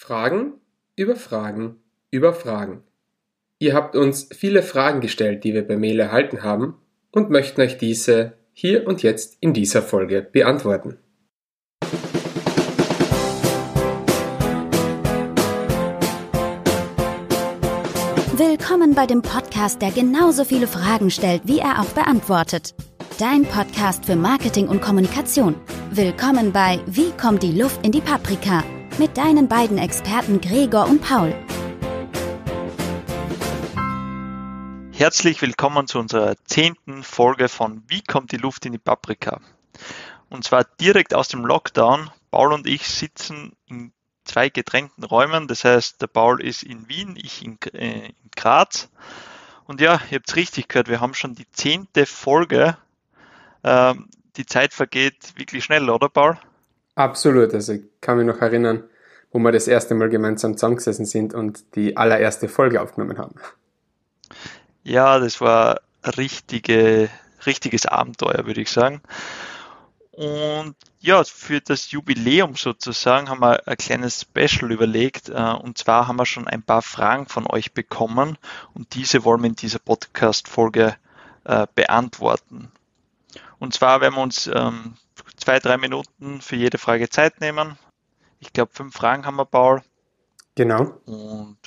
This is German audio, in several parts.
Fragen über Fragen über Fragen. Ihr habt uns viele Fragen gestellt, die wir per Mail erhalten haben und möchten euch diese hier und jetzt in dieser Folge beantworten. Willkommen bei dem Podcast, der genauso viele Fragen stellt, wie er auch beantwortet. Dein Podcast für Marketing und Kommunikation. Willkommen bei Wie kommt die Luft in die Paprika? Mit deinen beiden Experten Gregor und Paul. Herzlich willkommen zu unserer zehnten Folge von Wie kommt die Luft in die Paprika? Und zwar direkt aus dem Lockdown. Paul und ich sitzen in zwei getrennten Räumen. Das heißt, der Paul ist in Wien, ich in, äh, in Graz. Und ja, ihr habt es richtig gehört, wir haben schon die zehnte Folge. Ähm, die Zeit vergeht wirklich schnell, oder Paul? Absolut. Also ich kann mich noch erinnern, wo wir das erste Mal gemeinsam zusammengesessen sind und die allererste Folge aufgenommen haben. Ja, das war richtige, richtiges Abenteuer, würde ich sagen. Und ja, für das Jubiläum sozusagen haben wir ein kleines Special überlegt. Äh, und zwar haben wir schon ein paar Fragen von euch bekommen und diese wollen wir in dieser Podcast-Folge äh, beantworten. Und zwar werden wir uns ähm, zwei, drei Minuten für jede Frage Zeit nehmen. Ich glaube, fünf Fragen haben wir, Paul. Genau. Und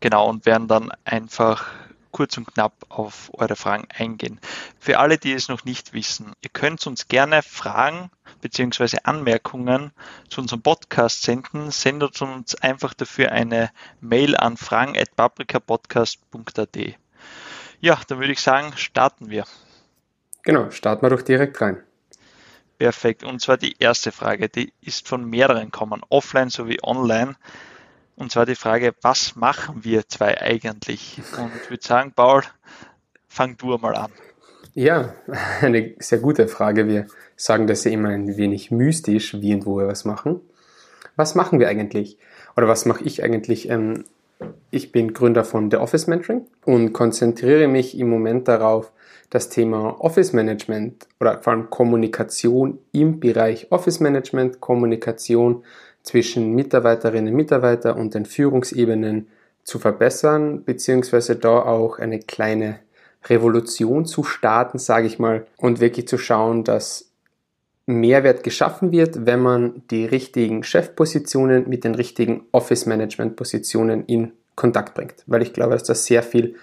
genau, und werden dann einfach kurz und knapp auf eure Fragen eingehen. Für alle, die es noch nicht wissen, ihr könnt uns gerne Fragen bzw. Anmerkungen zu unserem Podcast senden. Sendet uns einfach dafür eine Mail an fragen.paprikapodcast.at. Ja, dann würde ich sagen, starten wir. Genau, starten wir doch direkt rein. Perfekt. Und zwar die erste Frage, die ist von mehreren kommen, offline sowie online. Und zwar die Frage, was machen wir zwei eigentlich? Und ich würde sagen, Paul, fang du mal an. Ja, eine sehr gute Frage. Wir sagen das ja immer ein wenig mystisch, wie und wo wir was machen. Was machen wir eigentlich? Oder was mache ich eigentlich? Ähm, ich bin Gründer von The Office Mentoring und konzentriere mich im Moment darauf, das Thema Office Management oder vor allem Kommunikation im Bereich Office Management, Kommunikation zwischen Mitarbeiterinnen und Mitarbeitern und den Führungsebenen zu verbessern, beziehungsweise da auch eine kleine Revolution zu starten, sage ich mal, und wirklich zu schauen, dass Mehrwert geschaffen wird, wenn man die richtigen Chefpositionen mit den richtigen Office-Management-Positionen in Kontakt bringt. Weil ich glaube, dass das sehr viel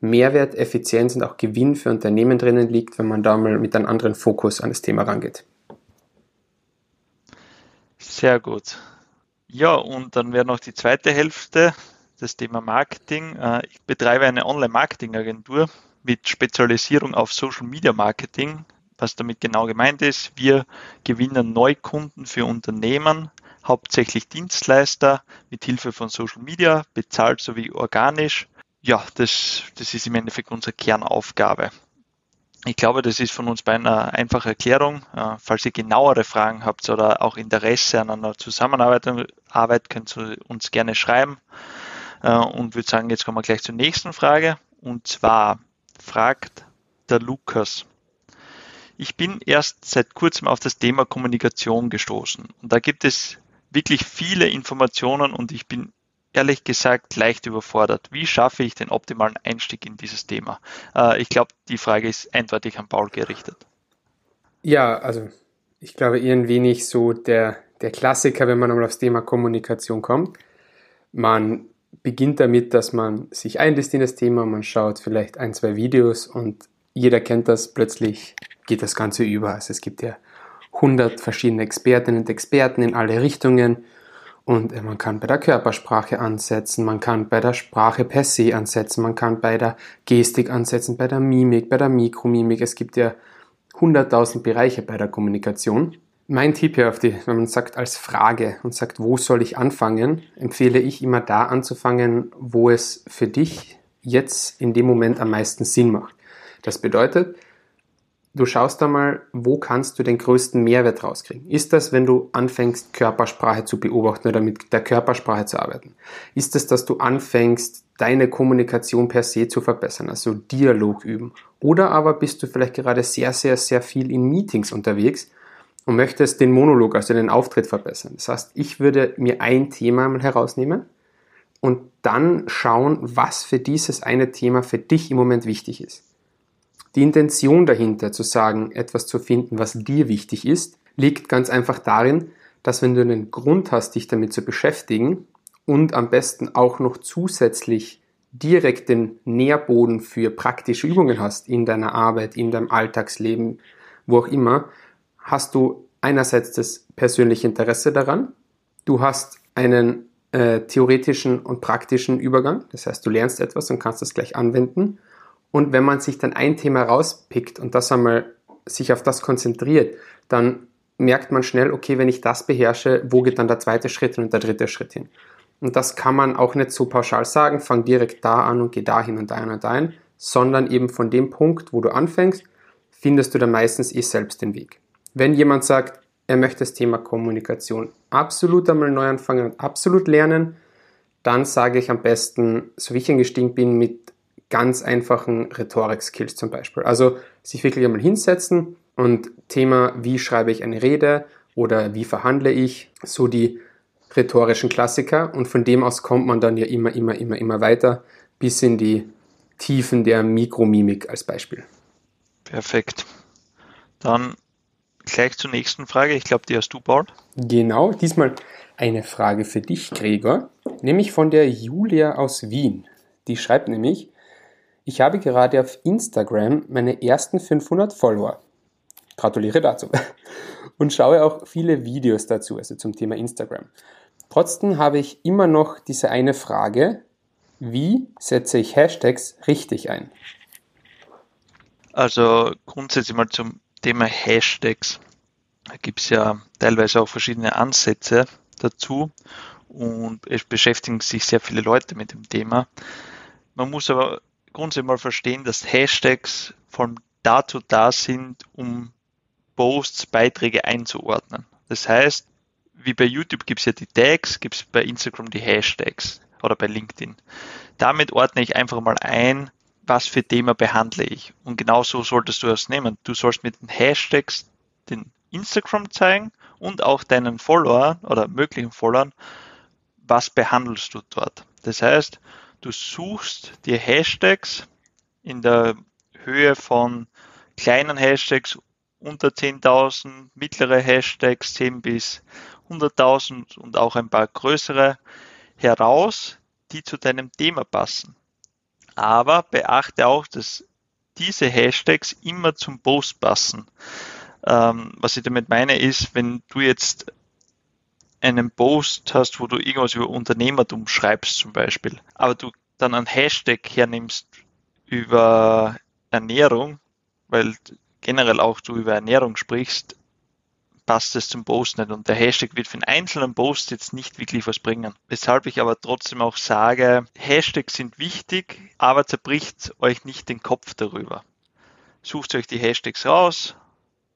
Mehrwert, Effizienz und auch Gewinn für Unternehmen drinnen liegt, wenn man da mal mit einem anderen Fokus an das Thema rangeht. Sehr gut. Ja, und dann wäre noch die zweite Hälfte, das Thema Marketing. Äh, ich betreibe eine Online-Marketing-Agentur mit Spezialisierung auf Social Media Marketing. Was damit genau gemeint ist, wir gewinnen Neukunden für Unternehmen, hauptsächlich Dienstleister mit Hilfe von Social Media, bezahlt sowie organisch ja, das, das ist im Endeffekt unsere Kernaufgabe. Ich glaube, das ist von uns bei einer einfachen Erklärung. Äh, falls ihr genauere Fragen habt oder auch Interesse an einer Zusammenarbeit, Arbeit, könnt ihr uns gerne schreiben. Äh, und würde sagen, jetzt kommen wir gleich zur nächsten Frage. Und zwar fragt der Lukas. Ich bin erst seit kurzem auf das Thema Kommunikation gestoßen. Und da gibt es wirklich viele Informationen und ich bin ehrlich gesagt leicht überfordert. Wie schaffe ich den optimalen Einstieg in dieses Thema? Äh, ich glaube, die Frage ist eindeutig an Paul gerichtet. Ja, also ich glaube eher ein wenig so der, der Klassiker, wenn man einmal aufs Thema Kommunikation kommt. Man beginnt damit, dass man sich einlässt in das Thema, man schaut vielleicht ein, zwei Videos und jeder kennt das, plötzlich geht das Ganze über. Also es gibt ja hundert verschiedene Expertinnen und Experten in alle Richtungen und äh, man kann bei der Körpersprache ansetzen, man kann bei der Sprache per se ansetzen, man kann bei der Gestik ansetzen, bei der Mimik, bei der Mikromimik. Es gibt ja hunderttausend Bereiche bei der Kommunikation. Mein Tipp hier auf die, wenn man sagt als Frage und sagt, wo soll ich anfangen, empfehle ich immer da anzufangen, wo es für dich jetzt in dem Moment am meisten Sinn macht. Das bedeutet, du schaust einmal, wo kannst du den größten Mehrwert rauskriegen? Ist das, wenn du anfängst, Körpersprache zu beobachten oder mit der Körpersprache zu arbeiten? Ist es, dass du anfängst, deine Kommunikation per se zu verbessern, also Dialog üben? Oder aber bist du vielleicht gerade sehr, sehr, sehr viel in Meetings unterwegs und möchtest den Monolog, also den Auftritt verbessern. Das heißt, ich würde mir ein Thema mal herausnehmen und dann schauen, was für dieses eine Thema für dich im Moment wichtig ist. Die Intention dahinter zu sagen, etwas zu finden, was dir wichtig ist, liegt ganz einfach darin, dass wenn du einen Grund hast, dich damit zu beschäftigen und am besten auch noch zusätzlich direkt den Nährboden für praktische Übungen hast in deiner Arbeit, in deinem Alltagsleben, wo auch immer, hast du einerseits das persönliche Interesse daran, du hast einen äh, theoretischen und praktischen Übergang, das heißt, du lernst etwas und kannst das gleich anwenden. Und wenn man sich dann ein Thema rauspickt und das einmal sich auf das konzentriert, dann merkt man schnell, okay, wenn ich das beherrsche, wo geht dann der zweite Schritt hin und der dritte Schritt hin? Und das kann man auch nicht so pauschal sagen, fang direkt da an und geh dahin und dahin und dahin, sondern eben von dem Punkt, wo du anfängst, findest du dann meistens eh selbst den Weg. Wenn jemand sagt, er möchte das Thema Kommunikation absolut einmal neu anfangen und absolut lernen, dann sage ich am besten, so wie ich eingestiegen bin, mit ganz einfachen Rhetorik-Skills zum Beispiel. Also sich wirklich einmal hinsetzen und Thema, wie schreibe ich eine Rede oder wie verhandle ich, so die rhetorischen Klassiker und von dem aus kommt man dann ja immer, immer, immer, immer weiter bis in die Tiefen der Mikromimik als Beispiel. Perfekt. Dann gleich zur nächsten Frage. Ich glaube, die hast du, Paul. Genau, diesmal eine Frage für dich, Gregor, nämlich von der Julia aus Wien. Die schreibt nämlich, ich habe gerade auf Instagram meine ersten 500 Follower. Gratuliere dazu. Und schaue auch viele Videos dazu, also zum Thema Instagram. Trotzdem habe ich immer noch diese eine Frage, wie setze ich Hashtags richtig ein? Also grundsätzlich mal zum Thema Hashtags. Da gibt es ja teilweise auch verschiedene Ansätze dazu und es beschäftigen sich sehr viele Leute mit dem Thema. Man muss aber grundsätzlich mal verstehen, dass Hashtags allem dazu da sind, um Posts, Beiträge einzuordnen. Das heißt, wie bei YouTube gibt es ja die Tags, gibt es bei Instagram die Hashtags oder bei LinkedIn. Damit ordne ich einfach mal ein, was für Thema behandle ich. Und genau so solltest du es nehmen. Du sollst mit den Hashtags den Instagram zeigen und auch deinen Followern oder möglichen Followern, was behandelst du dort. Das heißt, du suchst dir Hashtags in der Höhe von kleinen Hashtags unter 10.000, mittlere Hashtags 10 bis 100.000 und auch ein paar größere heraus, die zu deinem Thema passen. Aber beachte auch, dass diese Hashtags immer zum Post passen. Ähm, was ich damit meine ist, wenn du jetzt einen Post hast, wo du irgendwas über Unternehmertum schreibst zum Beispiel, aber du dann einen Hashtag hernimmst über Ernährung, weil generell auch du über Ernährung sprichst, passt es zum Post nicht und der Hashtag wird für einen einzelnen Post jetzt nicht wirklich was bringen. Weshalb ich aber trotzdem auch sage, Hashtags sind wichtig, aber zerbricht euch nicht den Kopf darüber. Sucht euch die Hashtags raus,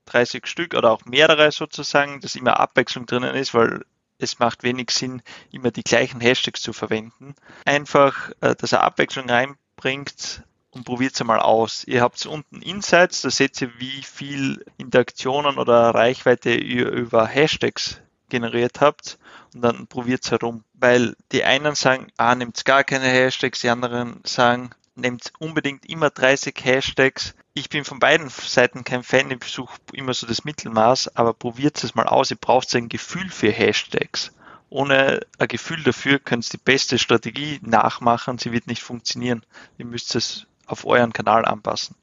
30 Stück oder auch mehrere sozusagen, dass immer Abwechslung drinnen ist, weil es macht wenig Sinn, immer die gleichen Hashtags zu verwenden. Einfach, äh, dass er Abwechslung reinbringt, und probiert es mal aus. Ihr habt unten Insights, da seht ihr, wie viel Interaktionen oder Reichweite ihr über Hashtags generiert habt und dann probiert es herum. Weil die einen sagen, ah, nehmt gar keine Hashtags, die anderen sagen, nehmt unbedingt immer 30 Hashtags. Ich bin von beiden Seiten kein Fan, ich suche immer so das Mittelmaß, aber probiert es mal aus, ihr braucht ein Gefühl für Hashtags. Ohne ein Gefühl dafür könnt ihr die beste Strategie nachmachen, sie wird nicht funktionieren. Ihr müsst es auf euren Kanal anpassen.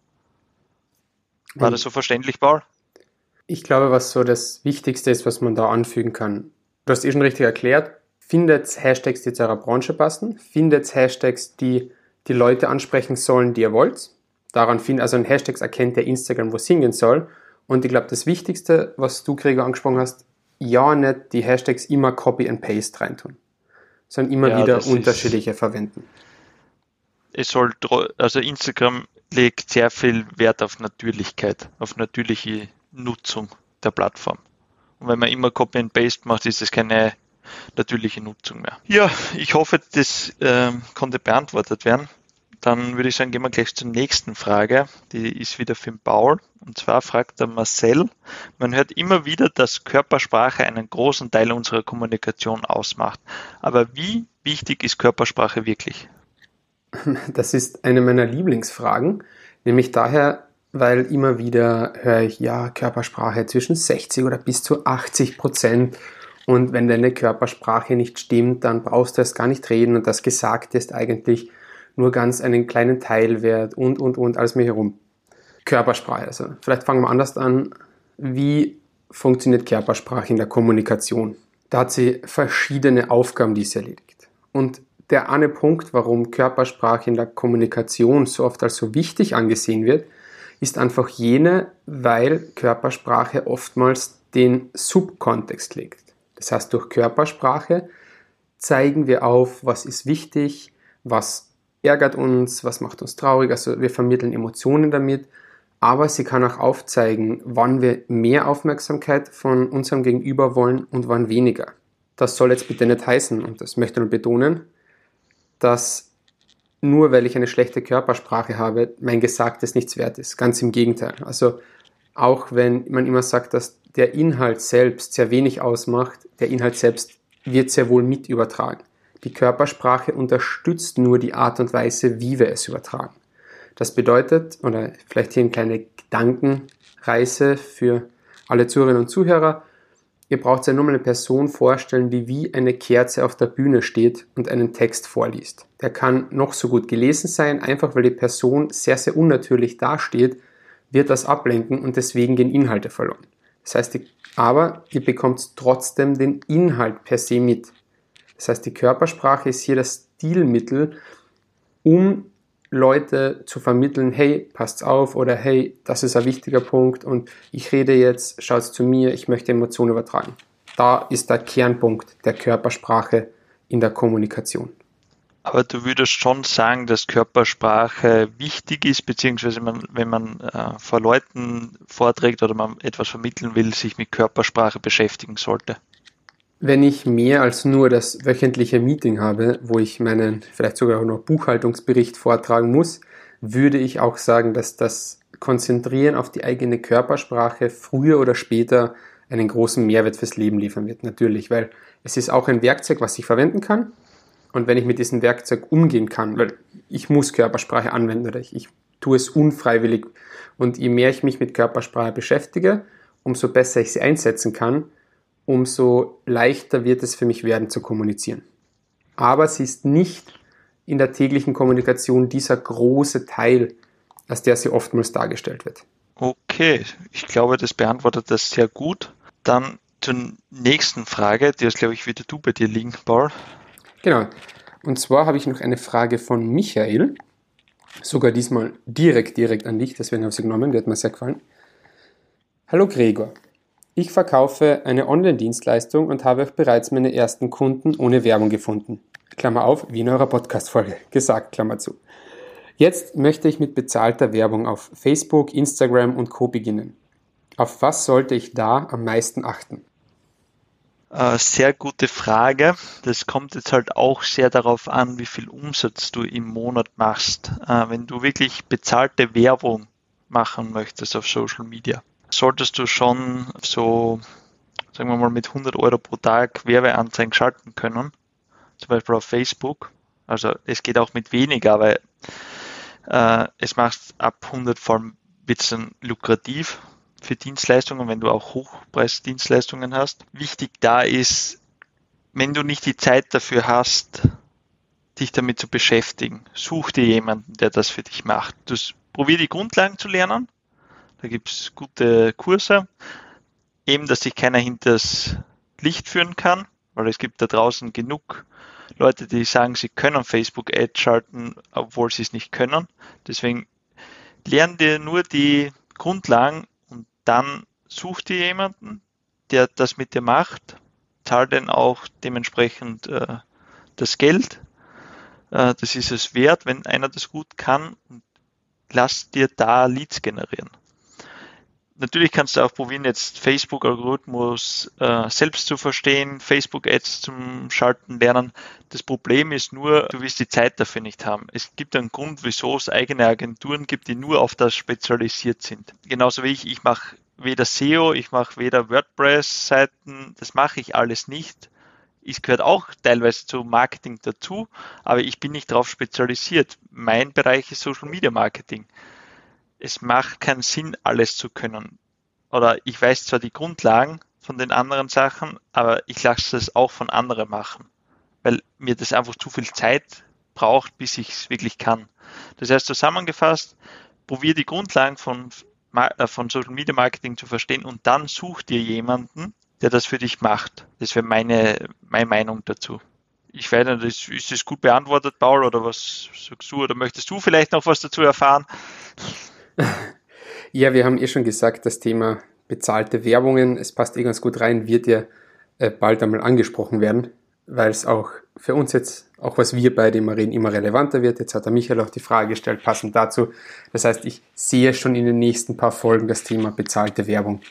War das so verständlich, Paul? Ich glaube, was so das Wichtigste ist, was man da anfügen kann. Du hast eh schon richtig erklärt. Findet Hashtags, die zu eurer Branche passen. Findet Hashtags, die die Leute ansprechen sollen, die ihr wollt. Daran findet, also ein Hashtags erkennt der Instagram, wo es hingehen soll. Und ich glaube, das Wichtigste, was du, Gregor, angesprochen hast, ja, nicht die Hashtags immer Copy and Paste reintun, sondern immer ja, wieder unterschiedliche verwenden es soll, also Instagram legt sehr viel Wert auf Natürlichkeit, auf natürliche Nutzung der Plattform. Und wenn man immer Copy and Paste macht, ist es keine natürliche Nutzung mehr. Ja, ich hoffe, das äh, konnte beantwortet werden. Dann würde ich sagen, gehen wir gleich zur nächsten Frage. Die ist wieder für den Paul. Und zwar fragt der Marcel, man hört immer wieder, dass Körpersprache einen großen Teil unserer Kommunikation ausmacht. Aber wie wichtig ist Körpersprache wirklich? Das ist eine meiner Lieblingsfragen, nämlich daher, weil immer wieder höre ich, ja, Körpersprache zwischen 60 oder bis zu 80 Prozent. Und wenn deine Körpersprache nicht stimmt, dann brauchst du erst gar nicht reden und das Gesagte ist eigentlich nur ganz einen kleinen Teil wert und, und, und, alles mir herum. Körpersprache, also vielleicht fangen wir anders an. Wie funktioniert Körpersprache in der Kommunikation? Da hat sie verschiedene Aufgaben, die sie erledigt. Und der eine Punkt, warum Körpersprache in der Kommunikation so oft als so wichtig angesehen wird, ist einfach jene, weil Körpersprache oftmals den Subkontext legt. Das heißt, durch Körpersprache zeigen wir auf, was ist wichtig, was ärgert uns, was macht uns traurig. Also wir vermitteln Emotionen damit, aber sie kann auch aufzeigen, wann wir mehr Aufmerksamkeit von unserem Gegenüber wollen und wann weniger. Das soll jetzt bitte nicht heißen, und das möchte ich betonen, dass nur weil ich eine schlechte Körpersprache habe, mein Gesagtes nichts wert ist. Ganz im Gegenteil. Also auch wenn man immer sagt, dass der Inhalt selbst sehr wenig ausmacht, der Inhalt selbst wird sehr wohl mit übertragen. Die Körpersprache unterstützt nur die Art und Weise, wie wir es übertragen. Das bedeutet, oder vielleicht hier eine kleine Gedankenreise für alle Zuhörerinnen und Zuhörer, ihr braucht ja nur mal eine Person vorstellen, die wie eine Kerze auf der Bühne steht und einen Text vorliest. Der kann noch so gut gelesen sein, einfach weil die Person sehr, sehr unnatürlich dasteht, wird das ablenken und deswegen gehen Inhalte verloren. Das heißt, aber ihr bekommt trotzdem den Inhalt per se mit. Das heißt, die Körpersprache ist hier das Stilmittel, um Leute zu vermitteln, hey, passt auf oder hey, das ist ein wichtiger Punkt und ich rede jetzt, schaut zu mir, ich möchte Emotionen übertragen. Da ist der Kernpunkt der Körpersprache in der Kommunikation. Aber du würdest schon sagen, dass Körpersprache wichtig ist, beziehungsweise man, wenn man äh, vor Leuten vorträgt oder man etwas vermitteln will, sich mit Körpersprache beschäftigen sollte wenn ich mehr als nur das wöchentliche Meeting habe, wo ich meinen vielleicht sogar auch noch Buchhaltungsbericht vortragen muss, würde ich auch sagen, dass das Konzentrieren auf die eigene Körpersprache früher oder später einen großen Mehrwert fürs Leben liefern wird. Natürlich, weil es ist auch ein Werkzeug, was ich verwenden kann. Und wenn ich mit diesem Werkzeug umgehen kann, weil ich muss Körpersprache anwenden oder ich, ich tue es unfreiwillig. Und je mehr ich mich mit Körpersprache beschäftige, umso besser ich sie einsetzen kann, umso leichter wird es für mich werden zu kommunizieren. Aber sie ist nicht in der täglichen Kommunikation dieser große Teil, als der sie oftmals dargestellt wird. Okay, ich glaube, das beantwortet das sehr gut. Dann zur nächsten Frage, die ist, glaube ich, wieder du bei dir liegen, Paul. Genau. Und zwar habe ich noch eine Frage von Michael. Sogar diesmal direkt, direkt an dich, deswegen habe ich sie genommen, die hat mir sehr gefallen. Hallo Gregor, ich verkaufe eine Online-Dienstleistung und habe auch bereits meine ersten Kunden ohne Werbung gefunden. Klammer auf, wie in eurer Podcast-Folge gesagt, Klammer zu. Jetzt möchte ich mit bezahlter Werbung auf Facebook, Instagram und Co. beginnen. Auf was sollte ich da am meisten achten? Äh, sehr gute Frage. Das kommt jetzt halt auch sehr darauf an, wie viel Umsatz du im Monat machst. Äh, wenn du wirklich bezahlte Werbung machen möchtest auf Social Media, solltest du schon so, sagen wir mal, mit 100 Euro pro Tag Werbeanzeigen schalten können. Zum Beispiel auf Facebook. Also es geht auch mit weniger, aber äh, es macht ab 100 vor allem lukrativ für Dienstleistungen, wenn du auch Hochpreisdienstleistungen hast. Wichtig da ist, wenn du nicht die Zeit dafür hast, dich damit zu beschäftigen, such dir jemanden, der das für dich macht. Du probier die Grundlagen zu lernen da gibt es gute Kurse. Eben, dass sich keiner hinters Licht führen kann, weil es gibt da draußen genug Leute, die sagen, sie können Facebook Ads schalten, obwohl sie es nicht können. Deswegen lern dir nur die Grundlagen und dann such dir jemanden, der das mit dir macht, zahl dann auch dementsprechend äh, das Geld. Äh, das ist es wert, wenn einer das gut kann und lass dir da Leads generieren natürlich kannst du auch probieren, jetzt Facebook-Algorithmus äh, selbst zu verstehen, Facebook-Ads zum Schalten lernen. Das Problem ist nur, du wirst die Zeit dafür nicht haben. Es gibt einen Grund, wieso es eigene Agenturen gibt, die nur auf das spezialisiert sind. Genauso wie ich, ich mache weder SEO, ich mache weder WordPress-Seiten, das mache ich alles nicht. Es gehört auch teilweise zu Marketing dazu, aber ich bin nicht darauf spezialisiert. Mein Bereich ist Social Media Marketing es macht keinen Sinn, alles zu können. Oder ich weiß zwar die Grundlagen von den anderen Sachen, aber ich lasse es auch von anderen machen, weil mir das einfach zu viel Zeit braucht, bis ich es wirklich kann. Das heißt zusammengefasst, probier die Grundlagen von, äh, von Social Media Marketing zu verstehen und dann such dir jemanden, der das für dich macht. Das wäre meine, meine Meinung dazu. Ich weiß nicht, ist das gut beantwortet, Paul, oder was sagst du? Oder möchtest du vielleicht noch was dazu erfahren? Ja, wir haben eh schon gesagt, das Thema bezahlte Werbungen, es passt eh ganz gut rein, wird ja äh, bald einmal angesprochen werden, weil es auch für uns jetzt, auch was wir bei dem reden, immer relevanter wird. Jetzt hat der Michael auch die Frage gestellt, passend dazu. Das heißt, ich sehe schon in den nächsten paar Folgen das Thema bezahlte Werbung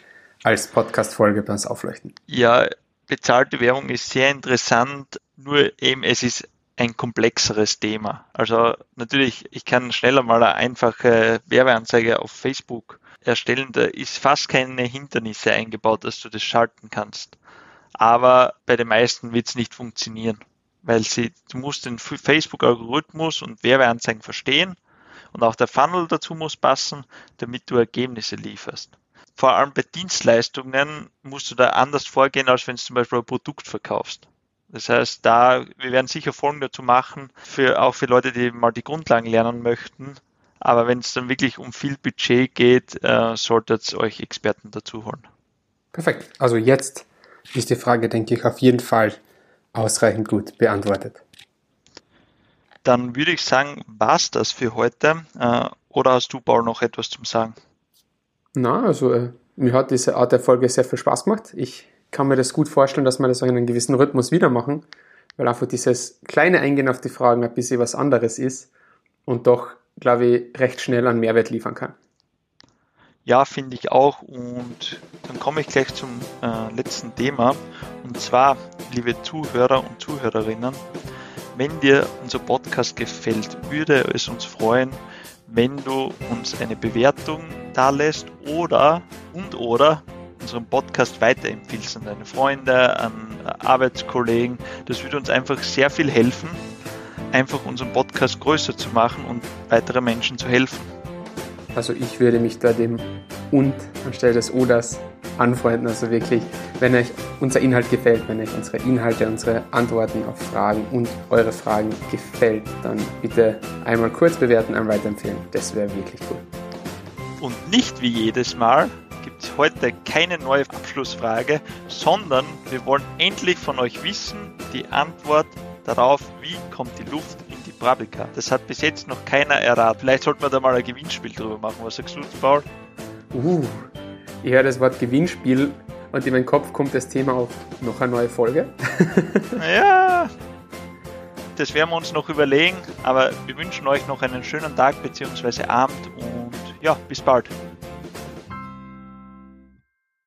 als Podcast-Folge bei uns aufleuchten. Ja, bezahlte Werbung ist sehr interessant, nur eben es ist ein komplexeres Thema. Also natürlich, ich kann schneller mal eine einfache Werbeanzeige auf Facebook erstellen. Da ist fast keine Hindernisse eingebaut, dass du das schalten kannst. Aber bei den meisten wird es nicht funktionieren, weil sie, du musst den Facebook-Algorithmus und Werbeanzeigen verstehen und auch der Funnel dazu muss passen, damit du Ergebnisse lieferst. Vor allem bei Dienstleistungen musst du da anders vorgehen, als wenn du zum Beispiel ein Produkt verkaufst. Das heißt, da, wir werden sicher Folgen dazu machen, für, auch für Leute, die mal die Grundlagen lernen möchten. Aber wenn es dann wirklich um viel Budget geht, äh, solltet ihr euch Experten dazu holen. Perfekt. Also jetzt ist die Frage, denke ich, auf jeden Fall ausreichend gut beantwortet. Dann würde ich sagen, war's das für heute. Äh, oder hast du, Paul, noch etwas zum Sagen? Na, also äh, mir hat diese Art der Folge sehr viel Spaß gemacht. Ich kann mir das gut vorstellen, dass wir das in einem gewissen Rhythmus wieder machen, weil einfach dieses kleine Eingehen auf die Fragen ein bisschen was anderes ist und doch, glaube ich, recht schnell einen Mehrwert liefern kann. Ja, finde ich auch. Und dann komme ich gleich zum äh, letzten Thema. Und zwar, liebe Zuhörer und Zuhörerinnen, wenn dir unser Podcast gefällt, würde es uns freuen, wenn du uns eine Bewertung da lässt oder und oder unseren Podcast weiterempfiehlst an deine Freunde, an Arbeitskollegen. Das würde uns einfach sehr viel helfen, einfach unseren Podcast größer zu machen und weitere Menschen zu helfen. Also ich würde mich da dem und anstelle des Oders anfreunden. Also wirklich, wenn euch unser Inhalt gefällt, wenn euch unsere Inhalte, unsere Antworten auf Fragen und eure Fragen gefällt, dann bitte einmal kurz bewerten, einmal weiterempfehlen. Das wäre wirklich cool. Und nicht wie jedes Mal gibt heute keine neue Abschlussfrage, sondern wir wollen endlich von euch wissen, die Antwort darauf, wie kommt die Luft in die Brablica. Das hat bis jetzt noch keiner erraten. Vielleicht sollten wir da mal ein Gewinnspiel drüber machen. Was sagst du, Paul? Uh, ich höre das Wort Gewinnspiel und in meinen Kopf kommt das Thema auf noch eine neue Folge. ja, das werden wir uns noch überlegen, aber wir wünschen euch noch einen schönen Tag bzw. Abend und ja, bis bald.